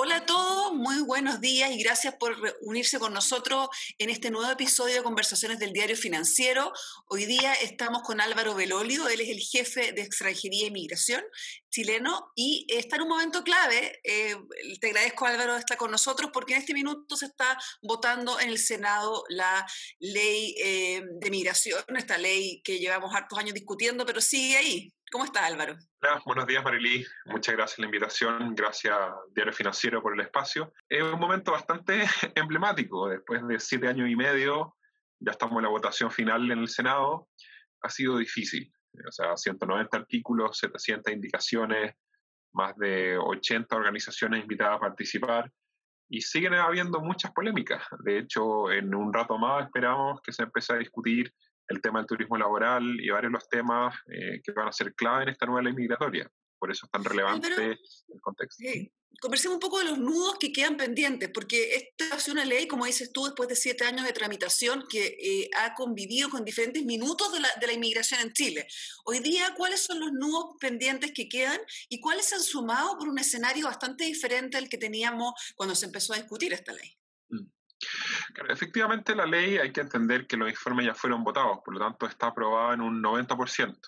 Hola a todos, muy buenos días y gracias por unirse con nosotros en este nuevo episodio de Conversaciones del Diario Financiero. Hoy día estamos con Álvaro Belolio, él es el jefe de extranjería e inmigración chileno y está en un momento clave. Eh, te agradezco Álvaro de estar con nosotros porque en este minuto se está votando en el Senado la ley eh, de migración, esta ley que llevamos hartos años discutiendo, pero sigue ahí. ¿Cómo está Álvaro? Hola, buenos días Marily, muchas gracias por la invitación, gracias Diario Financiero por el espacio. Es un momento bastante emblemático, después de siete años y medio, ya estamos en la votación final en el Senado, ha sido difícil, o sea, 190 artículos, 700 indicaciones, más de 80 organizaciones invitadas a participar y siguen habiendo muchas polémicas. De hecho, en un rato más esperamos que se empiece a discutir el tema del turismo laboral y varios de los temas eh, que van a ser clave en esta nueva ley migratoria. Por eso es tan relevante el contexto. Sí. Conversemos un poco de los nudos que quedan pendientes, porque esta es una ley, como dices tú, después de siete años de tramitación, que eh, ha convivido con diferentes minutos de la, de la, inmigración en Chile. Hoy día, ¿cuáles son los nudos pendientes que quedan y cuáles se han sumado por un escenario bastante diferente al que teníamos cuando se empezó a discutir esta ley? Efectivamente la ley hay que entender que los informes ya fueron votados, por lo tanto está aprobada en un 90%.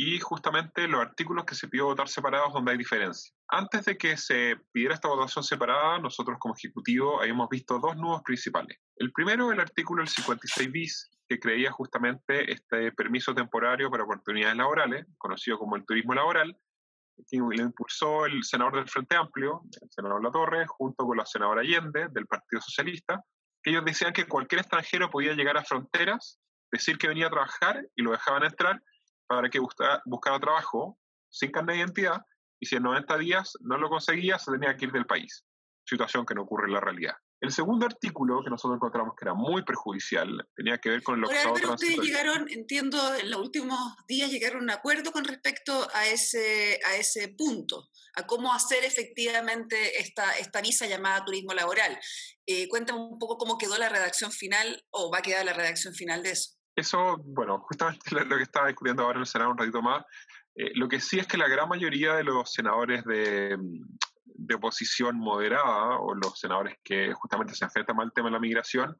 Y justamente los artículos que se pidió votar separados donde hay diferencia. Antes de que se pidiera esta votación separada, nosotros como Ejecutivo habíamos visto dos nudos principales. El primero, el artículo del 56 bis, que creía justamente este permiso temporario para oportunidades laborales, conocido como el turismo laboral, que lo impulsó el senador del Frente Amplio, el senador La Torre, junto con la senadora Allende del Partido Socialista, ellos decían que cualquier extranjero podía llegar a fronteras, decir que venía a trabajar y lo dejaban entrar para que buscara, trabajo sin carnet de identidad y si en 90 días no lo conseguía se tenía que ir del país, situación que no ocurre en la realidad. El segundo artículo que nosotros encontramos que era muy perjudicial tenía que ver con lo que Pero ustedes llegaron, entiendo, en los últimos días llegaron a un acuerdo con respecto a ese, a ese punto, a cómo hacer efectivamente esta, esta visa llamada turismo laboral. Eh, cuéntame un poco cómo quedó la redacción final o va a quedar la redacción final de eso. Eso, bueno, justamente lo que estaba discutiendo ahora en el Senado un ratito más. Eh, lo que sí es que la gran mayoría de los senadores de, de oposición moderada o los senadores que justamente se enfrentan al tema de la migración,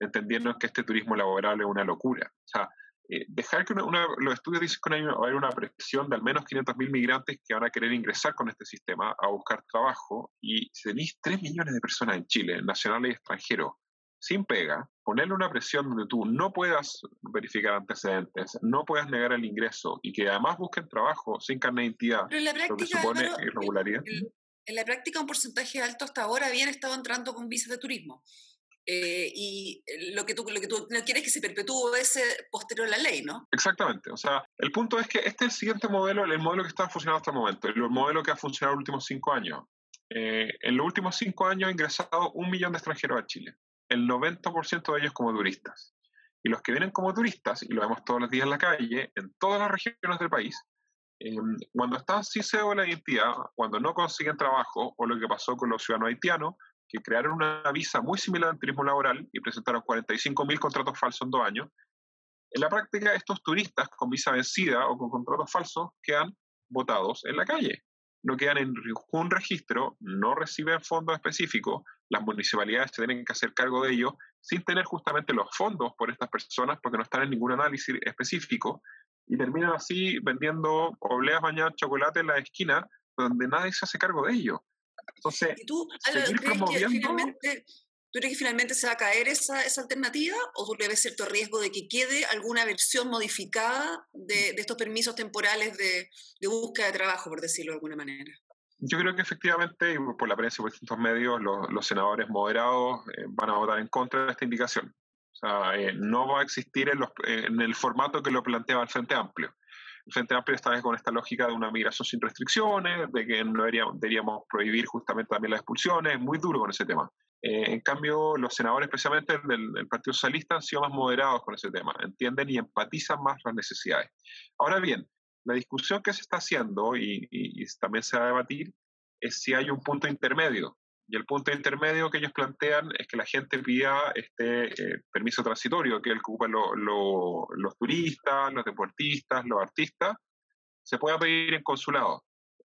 entendiendo que este turismo laboral es una locura. O sea, eh, dejar que los estudios dicen que va a haber una presión de al menos 500.000 migrantes que van a querer ingresar con este sistema a buscar trabajo y si tenéis 3 millones de personas en Chile, nacionales y extranjeros, sin pega, ponerle una presión donde tú no puedas verificar antecedentes, no puedas negar el ingreso y que además busquen trabajo sin carne de identidad, lo que supone irregularidad en la práctica un porcentaje alto hasta ahora habían estado entrando con visas de turismo. Eh, y lo que, tú, lo que tú no quieres es que se perpetúe ese posterior a la ley, ¿no? Exactamente. O sea, el punto es que este es el siguiente modelo, el modelo que está funcionando hasta el momento, el modelo que ha funcionado en los últimos cinco años. Eh, en los últimos cinco años ha ingresado un millón de extranjeros a Chile, el 90% de ellos como turistas. Y los que vienen como turistas, y lo vemos todos los días en la calle, en todas las regiones del país, Em, cuando están sin cédula de identidad, cuando no consiguen trabajo, o lo que pasó con los ciudadanos haitianos, que crearon una visa muy similar al turismo laboral y presentaron 45.000 contratos falsos en dos años, en la práctica estos turistas con visa vencida o con contratos falsos quedan votados en la calle. No quedan en ningún registro, no reciben fondos específicos, las municipalidades se tienen que hacer cargo de ellos sin tener justamente los fondos por estas personas porque no están en ningún análisis específico y terminan así vendiendo obleas bañadas chocolate en la esquina donde nadie se hace cargo de ello. Entonces, ¿Y tú, ¿crees que finalmente, ¿tú crees que finalmente se va a caer esa, esa alternativa o tú le ves cierto riesgo de que quede alguna versión modificada de, de estos permisos temporales de, de, búsqueda de trabajo, por decirlo de alguna manera? Yo creo que efectivamente, y por la prensa y por distintos medios, los, los senadores moderados eh, van a votar en contra de esta indicación. O sea, eh, no va a existir en, los, en, el formato que lo planteaba el Frente Amplio. El Frente Amplio está con esta lógica de una migración sin restricciones, de que no deberíamos, prohibir justamente también las expulsiones, es muy duro con ese tema. Eh, en cambio, los senadores, especialmente del, del, Partido Socialista, han sido más moderados con ese tema, entienden y empatizan más las necesidades. Ahora bien, la discusión que se está haciendo y, y, y también se va a debatir es si hay un punto intermedio y el punto intermedio que ellos plantean es que la gente pida este eh, permiso transitorio, que el que ocupan lo, lo, los turistas, los deportistas, los artistas, se pueda pedir en consulado.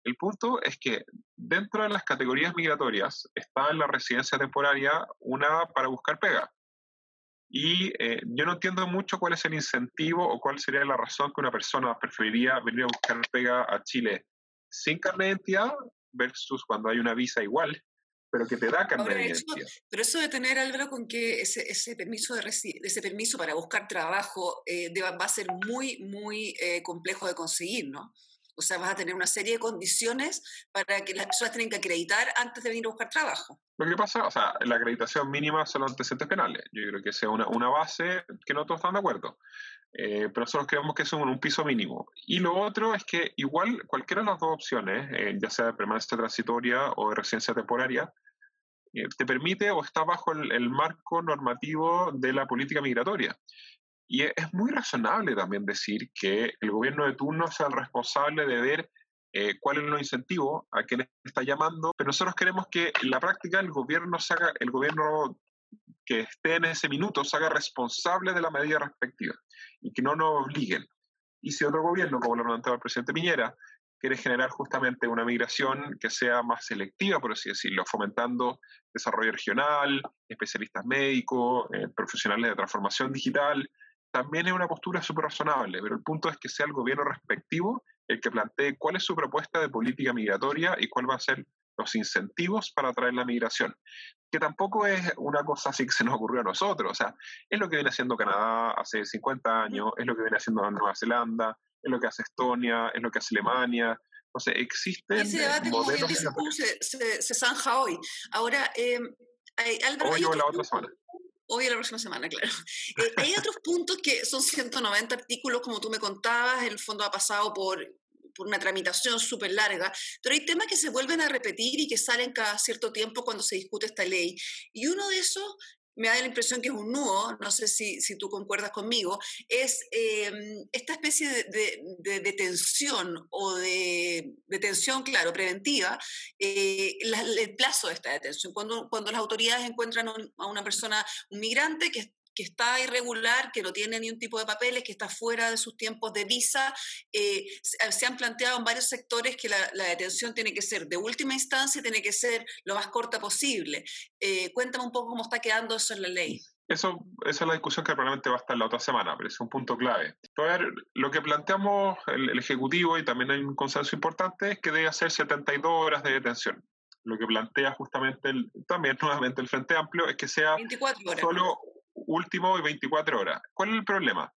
El punto es que dentro de las categorías migratorias está la residencia temporaria una para buscar pega. Y eh, yo no entiendo mucho cuál es el incentivo o cuál sería la razón que una persona preferiría venir a buscar pega a Chile sin carne de identidad versus cuando hay una visa igual, pero que te da carne de identidad. Pero eso de tener, Álvaro, con que ese, ese permiso, de ese permiso para buscar trabajo eh, va a ser muy, muy eh, complejo de conseguir, ¿no? O sea, vas a tener una serie de condiciones para que las personas tienen que acreditar antes de venir a buscar trabajo. Lo que pasa, o sea, la acreditación mínima son los antecedentes penales. Yo creo que sea una, una base que no todos están de acuerdo. Eh, pero nosotros creemos que es un, piso mínimo. Y lo otro es que igual cualquiera de las dos opciones, eh, ya sea de permanencia transitoria o de residencia temporaria, eh, te permite o está bajo el, el, marco normativo de la política migratoria. Y es muy razonable también decir que el gobierno de turno sea el responsable de ver eh, cuál es el incentivo, a quién está llamando, pero nosotros queremos que en la práctica el gobierno haga, el gobierno que esté en ese minuto se haga responsable de la medida respectiva y que no nos obliguen. Y si otro gobierno, como lo planteaba el presidente Piñera, quiere generar justamente una migración que sea más selectiva, por así decirlo, fomentando desarrollo regional, especialistas médicos, eh, profesionales de transformación digital, también es una postura súper razonable, pero el punto es que sea el gobierno respectivo el que plantee cuál es su propuesta de política migratoria y cuál va a ser los incentivos para atraer la migración. Que tampoco es una cosa así que se nos ocurrió a nosotros, o sea, es lo que viene haciendo Canadá hace 50 años, es lo que viene haciendo Nueva Zelanda, es lo que hace Estonia, es lo que hace Alemania. O sea, existen. Ese debate, como bien dices se, se, zanja hoy. Ahora, eh, hoy o la otra semana. Hoy o la próxima semana, claro. Eh, hay otros puntos que son 190 artículos, como tú me contabas, el fondo ha pasado por, por una tramitación súper larga, pero hay temas que se vuelven a repetir y que salen cada cierto tiempo cuando se discute esta ley. Y uno de esos me da la impresión que es un nudo, no sé si, si tú concuerdas conmigo, es em, esta especie de, detención o de detención, claro, preventiva, eh, el plazo de esta detención. Cuando, cuando las autoridades encuentran a una persona, un migrante que que está irregular, que no tiene ni un tipo de papeles, que está fuera de sus tiempos de visa. Eh, se han planteado en varios sectores que la, detención tiene que ser de última instancia, tiene que ser lo más corta posible. Eh, cuéntame un poco cómo está quedando eso en la ley. Eso, esa es la discusión que probablemente va a estar la otra semana, pero es un punto clave. A ver, lo que planteamos el, el, Ejecutivo, y también hay un consenso importante, es que debe hacer 72 horas de detención. Lo que plantea justamente el, también nuevamente el Frente Amplio es que sea 24 horas. solo último y 24 horas. ¿Cuál es el problema?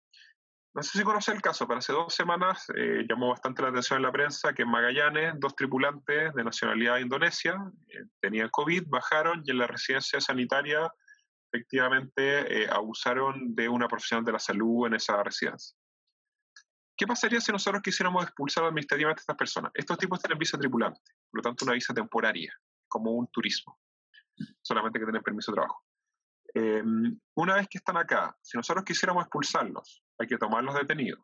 No sé si conoce el caso, pero hace dos semanas eh, llamó bastante la atención en la prensa que en Magallanes dos tripulantes de nacionalidad indonesia eh, tenían COVID, bajaron y en la residencia sanitaria efectivamente eh, abusaron de una profesional de la salud en esa residencia. ¿Qué pasaría si nosotros quisiéramos expulsar administrativamente a estas personas? Estos tipos tienen visa tripulante, por lo tanto una visa temporaria, como un turismo, solamente que tienen permiso de trabajo. Em, una vez que están acá, si nosotros quisiéramos expulsarlos, hay que tomarlos detenidos.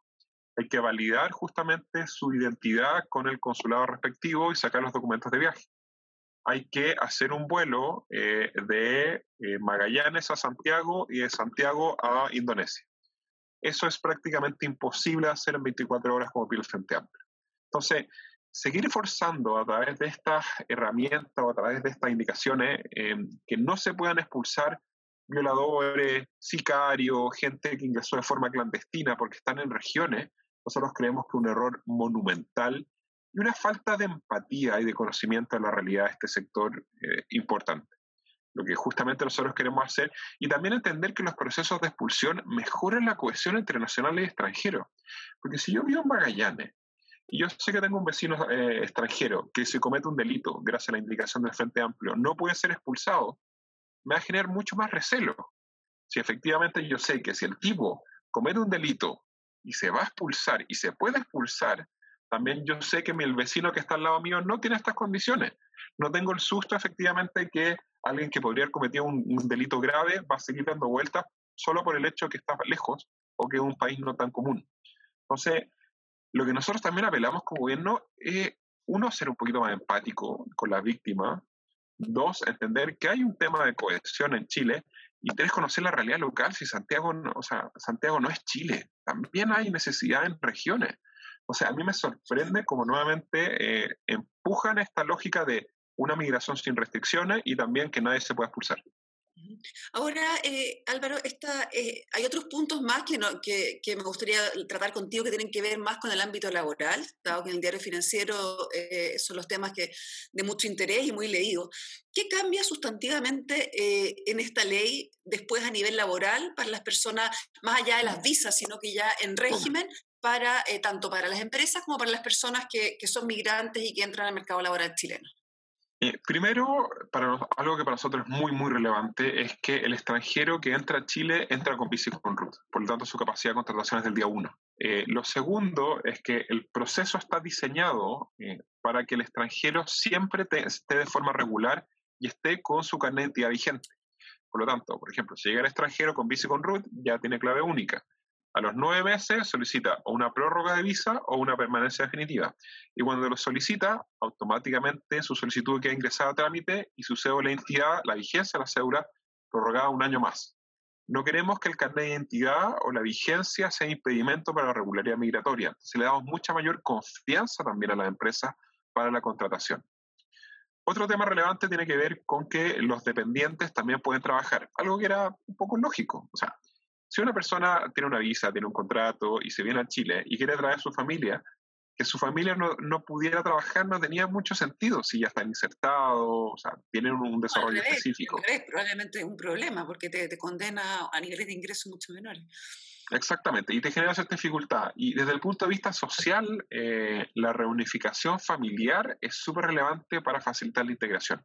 Hay que validar justamente su identidad con el consulado respectivo y sacar los documentos de viaje. Hay que hacer un vuelo eh, de eh, Magallanes a Santiago y de Santiago a Indonesia. Eso es prácticamente imposible hacer en 24 horas como pide el Frente Amplio. Entonces, seguir forzando a través de estas herramientas o a través de estas indicaciones em, que no se puedan expulsar violadores, sicarios, gente que ingresó de forma clandestina porque están en regiones, nosotros creemos que un error monumental y una falta de empatía y de conocimiento de la realidad de este sector eh, importante. Lo que justamente nosotros queremos hacer y también entender que los procesos de expulsión mejoran la cohesión entre nacionales y extranjeros. Porque si yo vivo en Magallanes y yo sé que tengo un vecino eh, extranjero que si comete un delito gracias a la indicación del Frente Amplio no puede ser expulsado, me va a generar mucho más recelo. Si efectivamente yo sé que si el tipo comete un delito y se va a expulsar y se puede expulsar, también yo sé que el vecino que está al lado mío no tiene estas condiciones. No tengo el susto efectivamente que alguien que podría haber cometido un, delito grave va a seguir dando vueltas solo por el hecho de que está lejos o que es un país no tan común. Entonces, lo que nosotros también apelamos como gobierno es, uno, ser un poquito más empático con la víctima, Dos, entender que hay un tema de cohesión en Chile. Y tres, conocer la realidad local. Si Santiago no, o sea, Santiago no es Chile, también hay necesidad en regiones. O sea, a mí me sorprende como nuevamente eh, empujan esta lógica de una migración sin restricciones y también que nadie se pueda expulsar. Ahora, eh, Álvaro, esta, eh, hay otros puntos más que, que, me gustaría tratar contigo que tienen que ver más con el ámbito laboral, dado que en el diario financiero eh, son los temas que, de mucho interés y muy leídos. ¿Qué cambia sustantivamente en esta ley después a nivel laboral para las personas, más allá de las visas, sino que ya en régimen, para, tanto para las empresas como para las personas que son migrantes y que entran al mercado laboral chileno? Eh, primero, algo que para nosotros es muy, muy relevante es que el extranjero que entra a Chile entra con visa con RUT, por lo tanto su capacidad de contratación es del día uno. Eh, lo segundo es que el proceso está diseñado eh, para que el extranjero siempre esté de forma regular y esté con su carnet de identidad vigente. Por lo tanto, por ejemplo, si llega el extranjero con visa con RUT, ya tiene clave única. A los nueve meses solicita o una prórroga de visa o una permanencia definitiva. Y cuando lo solicita, automáticamente su solicitud queda ingresada a trámite y su cédula de identidad, la vigencia de la cédula, prorrogada un año más. No queremos que el carnet de identidad o la vigencia sea impedimento para la regularidad migratoria. Entonces le damos mucha mayor confianza también a las empresas para la contratación. Otro tema relevante tiene que ver con que los dependientes también pueden trabajar, algo que era un poco lógico. O sea, si una persona tiene una visa, tiene un contrato y se viene a Chile y quiere traer a su familia, que su familia no, no, pudiera trabajar no tenía mucho sentido si ya están insertados, o sea, tienen un, desarrollo específico. Es probablemente un problema porque te, te, condena a niveles de ingresos mucho menores. Exactamente, y te genera cierta dificultad. Y desde el punto de vista social, eh, la reunificación familiar es súper relevante para facilitar la integración.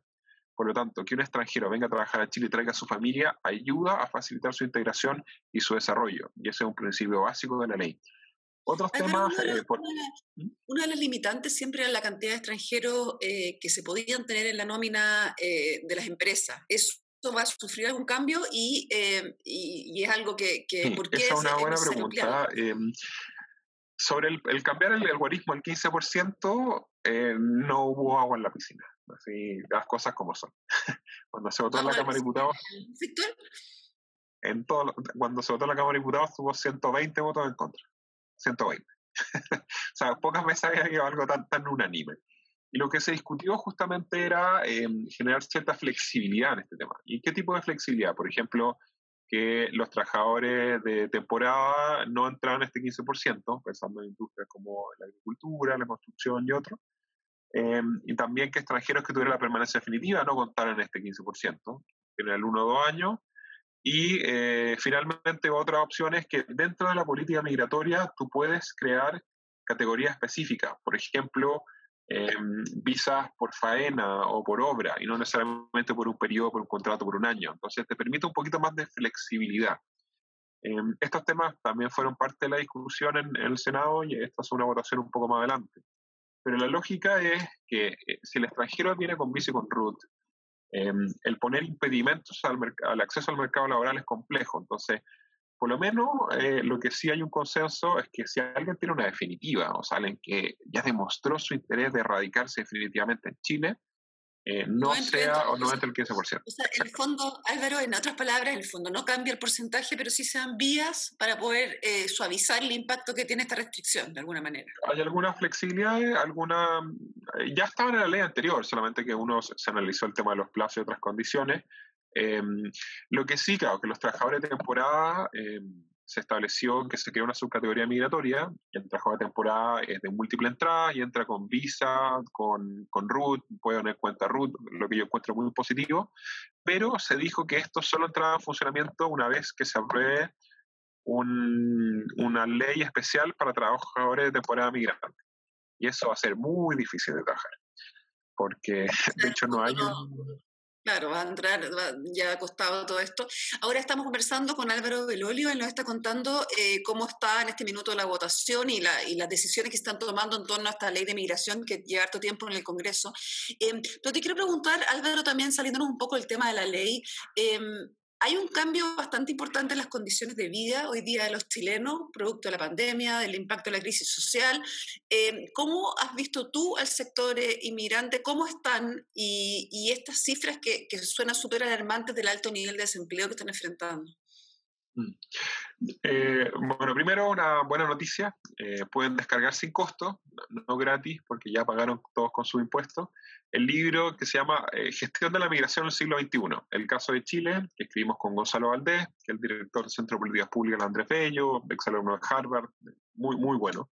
Por lo tanto, que un extranjero venga a trabajar a Chile y traiga a su familia ayuda a facilitar su integración y su desarrollo. Y ese es un principio básico de la ley. Otros temas. Eh, ¿Mm? Una, de las limitantes siempre era la cantidad de extranjeros eh, que se podían tener en la nómina eh, de las empresas. ¿Eso va a sufrir algún cambio y, y, es algo que. que ¿por qué esa es una buena pregunta. Em, sobre el, el, cambiar el algoritmo al 15%, no hubo agua en la piscina. Así, las cosas como son. cuando se votó en la Cámara de Diputados. En todo, cuando se votó en la Cámara de Diputados tuvo 120 votos en contra. 120. o sea, pocas veces había habido algo tan, tan unánime. Y lo que se discutió justamente era eh, generar cierta flexibilidad en este tema. ¿Y qué tipo de flexibilidad? Por ejemplo, que los trabajadores de temporada no entraran en este 15%, pensando en industrias como la agricultura, la construcción y otros, Em, y también que extranjeros que tuvieran la permanencia definitiva no contaran este 15%, en el 1 o 2 años. Y eh, finalmente otra opción es que dentro de la política migratoria tú puedes crear categorías específicas, por ejemplo, em, visas por faena o por obra, y no necesariamente por un periodo, por un contrato, por un año. Entonces te permite un poquito más de flexibilidad. Em, estos temas también fueron parte de la discusión en, en el Senado y esta es una votación un poco más adelante. Pero la lógica es que eh, si el extranjero viene con visa y con RUT, em, el poner impedimentos al, al, acceso al mercado laboral es complejo. Entonces, por lo menos eh, lo que sí hay un consenso es que si alguien tiene una definitiva, o sea, alguien que ya demostró su interés de radicarse definitivamente en Chile, eh, no, sea o no entre el 15%. O sea, en el fondo, Álvaro, en otras palabras, en el fondo no cambia el porcentaje, pero sí se dan vías para poder eh, suavizar el impacto que tiene esta restricción, de alguna manera. Hay alguna flexibilidad, alguna... Eh, ya estaba en la ley anterior, solamente que uno se analizó el tema de los plazos y otras condiciones. Em, lo que sí, claro, que los trabajadores de temporada em, se estableció que se creó una subcategoría migratoria, el trabajo de temporada es de múltiple entrada y entra con visa, con, con RUT, puede tener cuenta RUT, lo que yo encuentro muy positivo, pero se dijo que esto solo entraba en funcionamiento una vez que se apruebe un, una ley especial para trabajadores de temporada migrante. Y eso va a ser muy difícil de trabajar, porque de hecho no hay... Claro, va a entrar, ya ha costado todo esto. Ahora estamos conversando con Álvaro Belolio, él nos está contando eh, cómo está en este minuto la votación y, la, las decisiones que están tomando en torno a esta ley de migración que lleva harto tiempo en el Congreso. Eh, pero te quiero preguntar, Álvaro, también saliéndonos un poco del tema de la ley, eh, hay un cambio bastante importante en las condiciones de vida hoy día de los chilenos, producto de la pandemia, del impacto de la crisis social. Eh, ¿Cómo has visto tú al sector eh, inmigrante? ¿Cómo están? Y, estas cifras que, que suenan súper alarmantes del alto nivel de desempleo que están enfrentando. Eh, bueno, primero una buena noticia, eh, pueden descargar sin costo, no gratis, porque ya pagaron todos con su impuesto, el libro que se llama eh, Gestión de la Migración en el siglo XXI, el caso de Chile, que escribimos con Gonzalo Valdés, que es el director del Centro de Políticas Públicas, Andrés Bello, exalumno de Harvard, muy, muy bueno.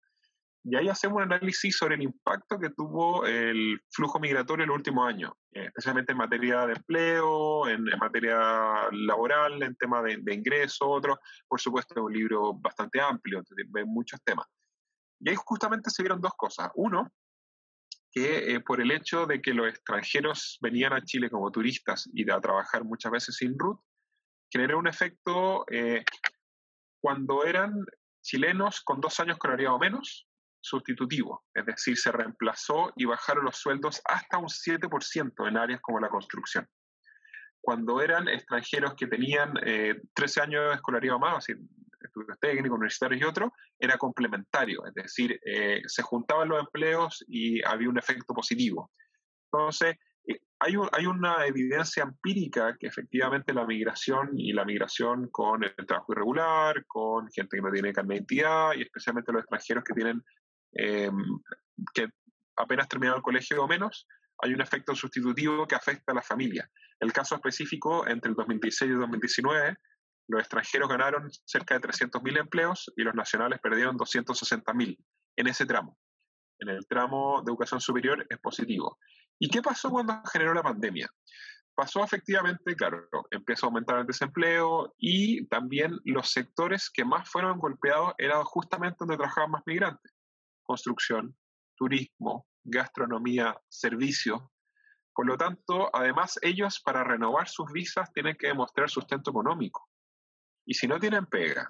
Y ahí hacemos un análisis sobre el impacto que tuvo el flujo migratorio en los últimos años, eh, especialmente en materia de empleo, en, materia laboral, en tema de, ingresos, otros. Por supuesto, es un libro bastante amplio, ve muchos temas. Y ahí justamente se vieron dos cosas. Uno, que eh, por el hecho de que los extranjeros venían a Chile como turistas y a trabajar muchas veces sin RUT, generó un efecto eh, cuando eran chilenos con dos años con menos, sustitutivo, es decir, se reemplazó y bajaron los sueldos hasta un 7% en áreas como la construcción. Cuando eran extranjeros que tenían 13 eh, años de escolaridad más, estudios técnicos, universitarios y otros, era complementario, es decir, eh, se juntaban los empleos y había un efecto positivo. Entonces, eh, hay, hay, una evidencia empírica que efectivamente la migración y la migración con el trabajo irregular, con gente que no tiene carne de identidad y especialmente los extranjeros que tienen Em, que apenas terminado el colegio o menos, hay un efecto sustitutivo que afecta a la familia. El caso específico, entre el 2016 y el 2019, los extranjeros ganaron cerca de 300.000 empleos y los nacionales perdieron 260.000 en ese tramo. En el tramo de educación superior es positivo. ¿Y qué pasó cuando generó la pandemia? Pasó efectivamente, claro, empezó a aumentar el desempleo y también los sectores que más fueron golpeados eran justamente donde trabajaban más migrantes construcción, turismo, gastronomía, servicios. Por lo tanto, además ellos para renovar sus visas tienen que demostrar sustento económico. Y si no tienen pega,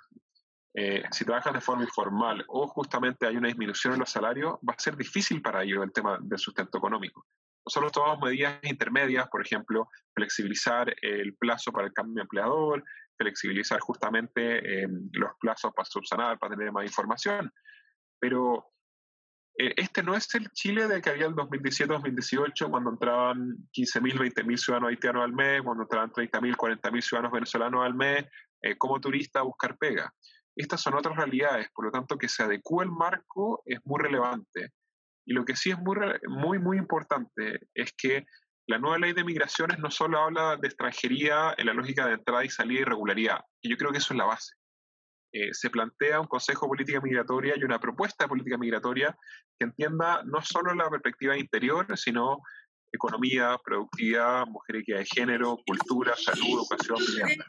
eh, si trabajan de forma informal o justamente hay una disminución en los salarios, va a ser difícil para ellos el tema del sustento económico. Nosotros tomamos medidas intermedias, por ejemplo, flexibilizar el plazo para el cambio de empleador, flexibilizar justamente eh, los plazos para subsanar, para tener más información. Pero este no es el Chile de que había el 2017-2018, cuando entraban 15.000, 20.000 ciudadanos haitianos al mes, cuando entraban 30.000, 40.000 ciudadanos venezolanos al mes, eh, como turista a buscar pega. Estas son otras realidades, por lo tanto, que se adecue el marco es muy relevante. Y lo que sí es muy, muy, muy importante es que la nueva ley de migraciones no solo habla de extranjería en la lógica de entrada y salida y regularidad, y yo creo que eso es la base. Eh, se plantea un Consejo de Política Migratoria y una propuesta de política migratoria que entienda no solo la perspectiva interior, sino economía, productividad, mujer de género, cultura, salud, educación, vivienda.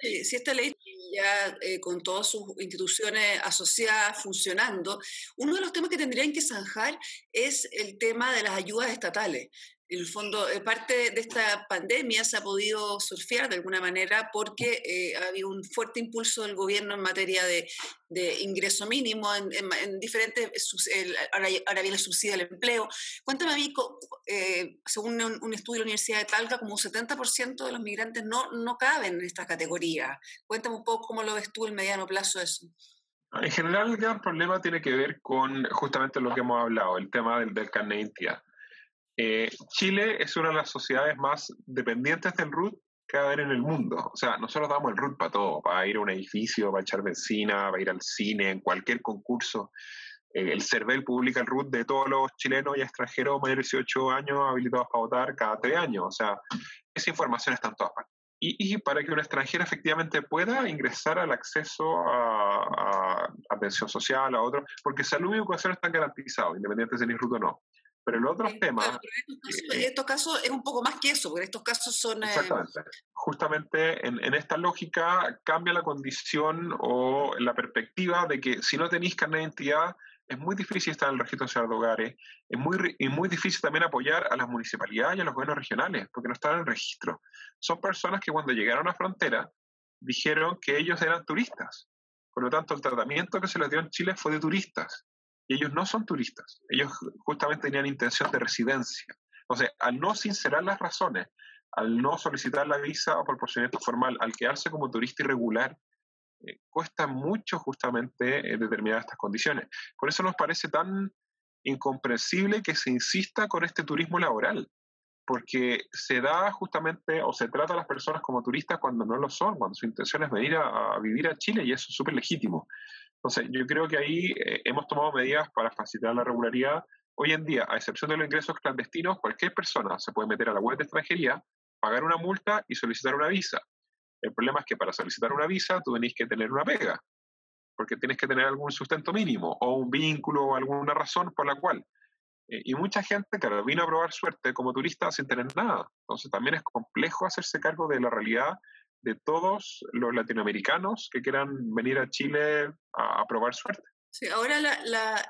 Si esta ley ya eh, con todas sus instituciones asociadas funcionando, uno de los temas que tendrían que zanjar es el tema de las ayudas estatales en el fondo, eh, parte de esta pandemia se ha podido surfear de alguna manera porque eh, ha habido un fuerte impulso del gobierno en materia de, ingreso mínimo, en, diferentes, ahora, viene el subsidio al empleo. Cuéntame mí, eh, según un, estudio de la Universidad de Talca, como un 70% de los migrantes no, no caben en esta categoría. Cuéntame un poco cómo lo ves tú el mediano plazo eso. En general, el gran problema tiene que ver con justamente lo que hemos hablado, el tema del, del carnet de identidad. Eh, Chile es una de las sociedades más dependientes del RUT que va a haber en el mundo. O sea, nosotros damos el RUT para todo, para ir a un edificio, para echar benzina, para ir al cine, en cualquier concurso. Eh, el CERVEL publica el RUT de todos los chilenos y extranjeros mayores de 18 años habilitados para votar cada tres años. O sea, esa información está en todas partes. Y, para que un extranjero efectivamente pueda ingresar al acceso a, atención social, a otro, porque salud y educación están garantizados, independientemente de si RUT o no. Pero el otro tema... en, estos casos, es un poco más que eso, porque en estos casos son... Eh, Exactamente. Justamente en, en, esta lógica cambia la condición o la perspectiva de que si no tenéis carnet de identidad, es muy difícil estar en el registro nacional de hogares, es muy, y muy difícil también apoyar a las municipalidades y a los gobiernos regionales, porque no están en el registro. Son personas que cuando llegaron a la frontera dijeron que ellos eran turistas. Por lo tanto, el tratamiento que se les dio en Chile fue de turistas y ellos no son turistas, ellos justamente tenían intención de residencia. Sea, al no sincerar las razones, al no solicitar la visa o por procedimiento formal, al quedarse como turista irregular, eh, cuesta mucho justamente eh, determinar estas condiciones. Por eso nos parece tan incomprensible que se insista con este turismo laboral, porque se da justamente o se trata a las personas como turistas cuando no lo son, cuando su intención es venir a, vivir a Chile y eso es súper legítimo. Entonces, yo creo que ahí eh, hemos tomado medidas para facilitar la regularidad. Hoy en día, a excepción de los ingresos clandestinos, cualquier persona se puede meter a la web de extranjería, pagar una multa y solicitar una visa. El problema es que para solicitar una visa tú tenés que tener una pega, porque tienes que tener algún sustento mínimo o un vínculo o alguna razón por la cual eh, y mucha gente, claro, vino a probar suerte como turista sin tener nada. Entonces también es complejo hacerse cargo de la realidad de todos los latinoamericanos que quieran venir a Chile a, probar suerte. Sí, ahora la,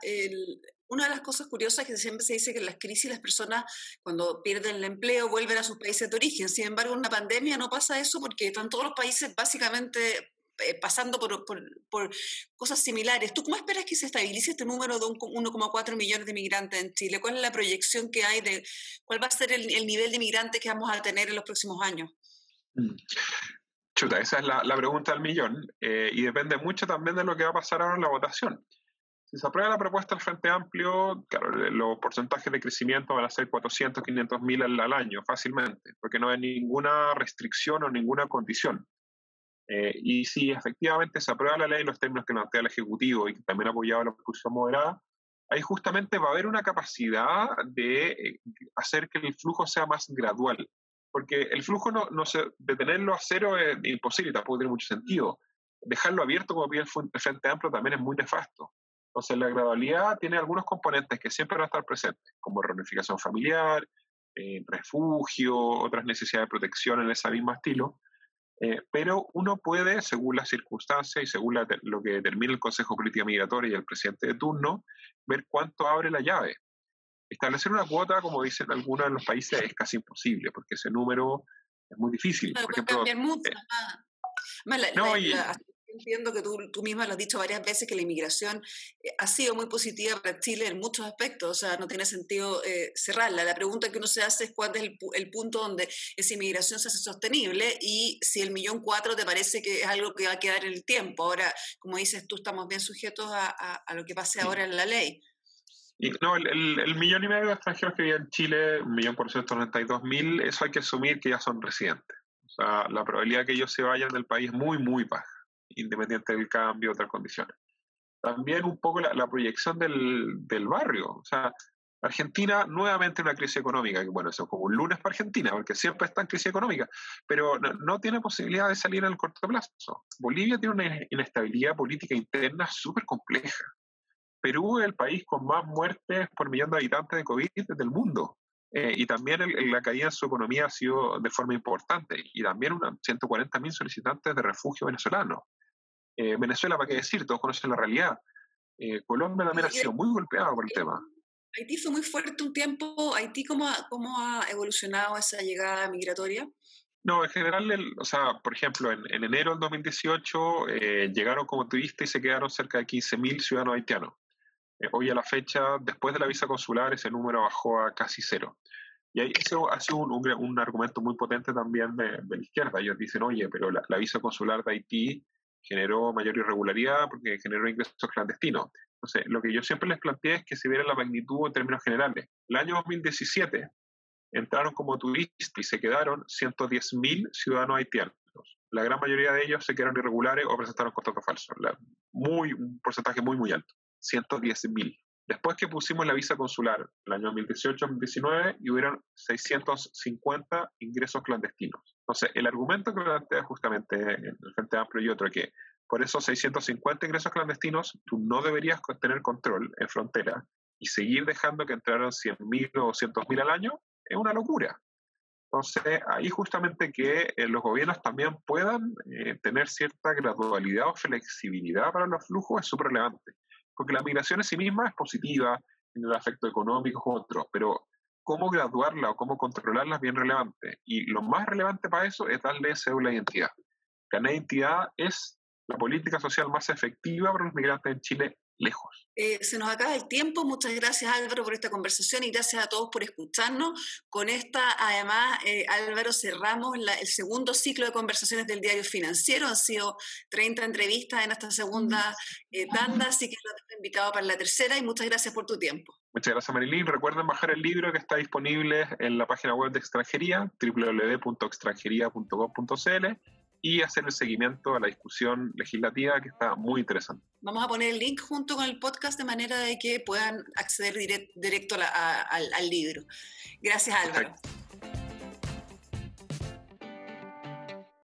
una de las cosas curiosas es que siempre se dice que en las crisis las personas cuando pierden el empleo vuelven a sus países de origen. Sin embargo, en una pandemia no pasa eso porque están todos los países básicamente eh, pasando por, por, cosas similares. ¿Tú cómo esperas que se estabilice este número de 1,4 millones de migrantes en Chile? ¿Cuál es la proyección que hay de cuál va a ser el, nivel de migrantes que vamos a tener en los próximos años? Chuta, esa es la, pregunta del millón eh, y depende mucho también de lo que va a pasar ahora en la votación. Si se aprueba la propuesta del Frente Amplio, claro, los porcentajes de crecimiento van a ser 400, 500 mil al, al, año fácilmente, porque no hay ninguna restricción o ninguna condición. Eh, y si efectivamente se aprueba la ley en los términos que plantea el Ejecutivo y que también ha apoyado la oposición moderada, ahí justamente va a haber una capacidad de eh, hacer que el flujo sea más gradual. Porque el flujo no, no se, detenerlo a cero es imposible, tampoco tiene mucho sentido. Dejarlo abierto como pide el Frente Amplio también es muy nefasto. Entonces la gradualidad tiene algunos componentes que siempre van a estar presentes, como reunificación familiar, eh, refugio, otras necesidades de protección en ese mismo estilo, eh, pero uno puede, según las circunstancias y según lo que determina el Consejo de Política Migratoria y el presidente de turno, ver cuánto abre la llave. Establecer una cuota, como dicen algunos de los países, es casi imposible, porque ese número es muy difícil. Por ejemplo, mucho, eh, no, y, entiendo que tú, tú, misma lo has dicho varias veces que la inmigración eh, ha sido muy positiva para Chile en muchos aspectos, o sea, no tiene sentido eh, cerrarla. La pregunta que uno se hace es cuál es el, punto donde esa inmigración se hace sostenible y si el millón cuatro te parece que es algo que va a quedar en el tiempo. Ahora, como dices tú, estamos bien sujetos a, a, lo que pase ahora en la ley. No, el, millón y medio de extranjeros que viven en Chile, un millón por ciento dos mil, eso hay que asumir que ya son residentes. O sea, la probabilidad de que ellos se vayan del país es muy, muy baja independiente del cambio, otras condiciones. También un poco la, proyección del, del, barrio. O sea, Argentina nuevamente una crisis económica, que bueno, eso es como un lunes para Argentina, porque siempre está en crisis económica, pero no, tiene posibilidad de salir en el corto plazo. Bolivia tiene una inestabilidad política interna súper compleja. Perú es el país con más muertes por millón de habitantes de COVID del mundo. Eh, y también la caída en su economía ha sido de forma importante. Y también 140.000 solicitantes de refugio venezolanos. Eh, Venezuela, ¿para qué decir? Todos conocen la realidad. Eh, Colombia también ha sido muy golpeado por el tema. Haití fue muy fuerte un tiempo. ¿Haití cómo ha, cómo ha evolucionado esa llegada migratoria? No, en general, o sea, por ejemplo, en, enero del 2018 eh, llegaron como turistas y se quedaron cerca de 15.000 ciudadanos haitianos. Hoy a la fecha, después de la visa consular, ese número bajó a casi cero. Y ahí eso ha sido un, un, argumento muy potente también de, la izquierda. Ellos dicen, oye, pero la, la visa consular de Haití generó mayor irregularidad porque generó ingresos clandestinos. Entonces, lo que yo siempre les planteé es que se viera la magnitud en términos generales. El año 2017 entraron como turistas y se quedaron 110.000 ciudadanos haitianos. La gran mayoría de ellos se quedaron irregulares o presentaron contratos falsos. muy, un porcentaje muy, muy alto. 110.000. Después que pusimos la visa consular, el año 2018-2019, y hubieron 650 ingresos clandestinos. Entonces, el argumento que plantea justamente el Frente Amplio y otro, que por esos 650 ingresos clandestinos, tú no deberías tener control en frontera y seguir dejando que entraran 100.000 o 200.000 al año, es una locura. Entonces, ahí justamente que eh, los gobiernos también puedan eh, tener cierta gradualidad o flexibilidad para los flujos es súper relevante porque la migración en sí misma es positiva, tiene el efecto económico u otros, pero cómo graduarla o cómo controlarla es bien relevante. Y lo más relevante para eso es darle cédula de identidad. Ganar identidad es la política social más efectiva para los migrantes en Chile lejos. Eh, se nos acaba el tiempo. Muchas gracias Álvaro por esta conversación y gracias a todos por escucharnos. Con esta, además, eh, Álvaro, cerramos el segundo ciclo de conversaciones del diario financiero. Han sido 30 entrevistas en esta segunda eh, tanda, así que los invitado para la tercera y muchas gracias por tu tiempo. Muchas gracias Marilyn. Recuerden bajar el libro que está disponible en la página web de extranjería, www.extranjería.com.cl y hacer el seguimiento a la discusión legislativa que está muy interesante. Vamos a poner el link junto con el podcast de manera de que puedan acceder directo al, libro. Gracias Álvaro.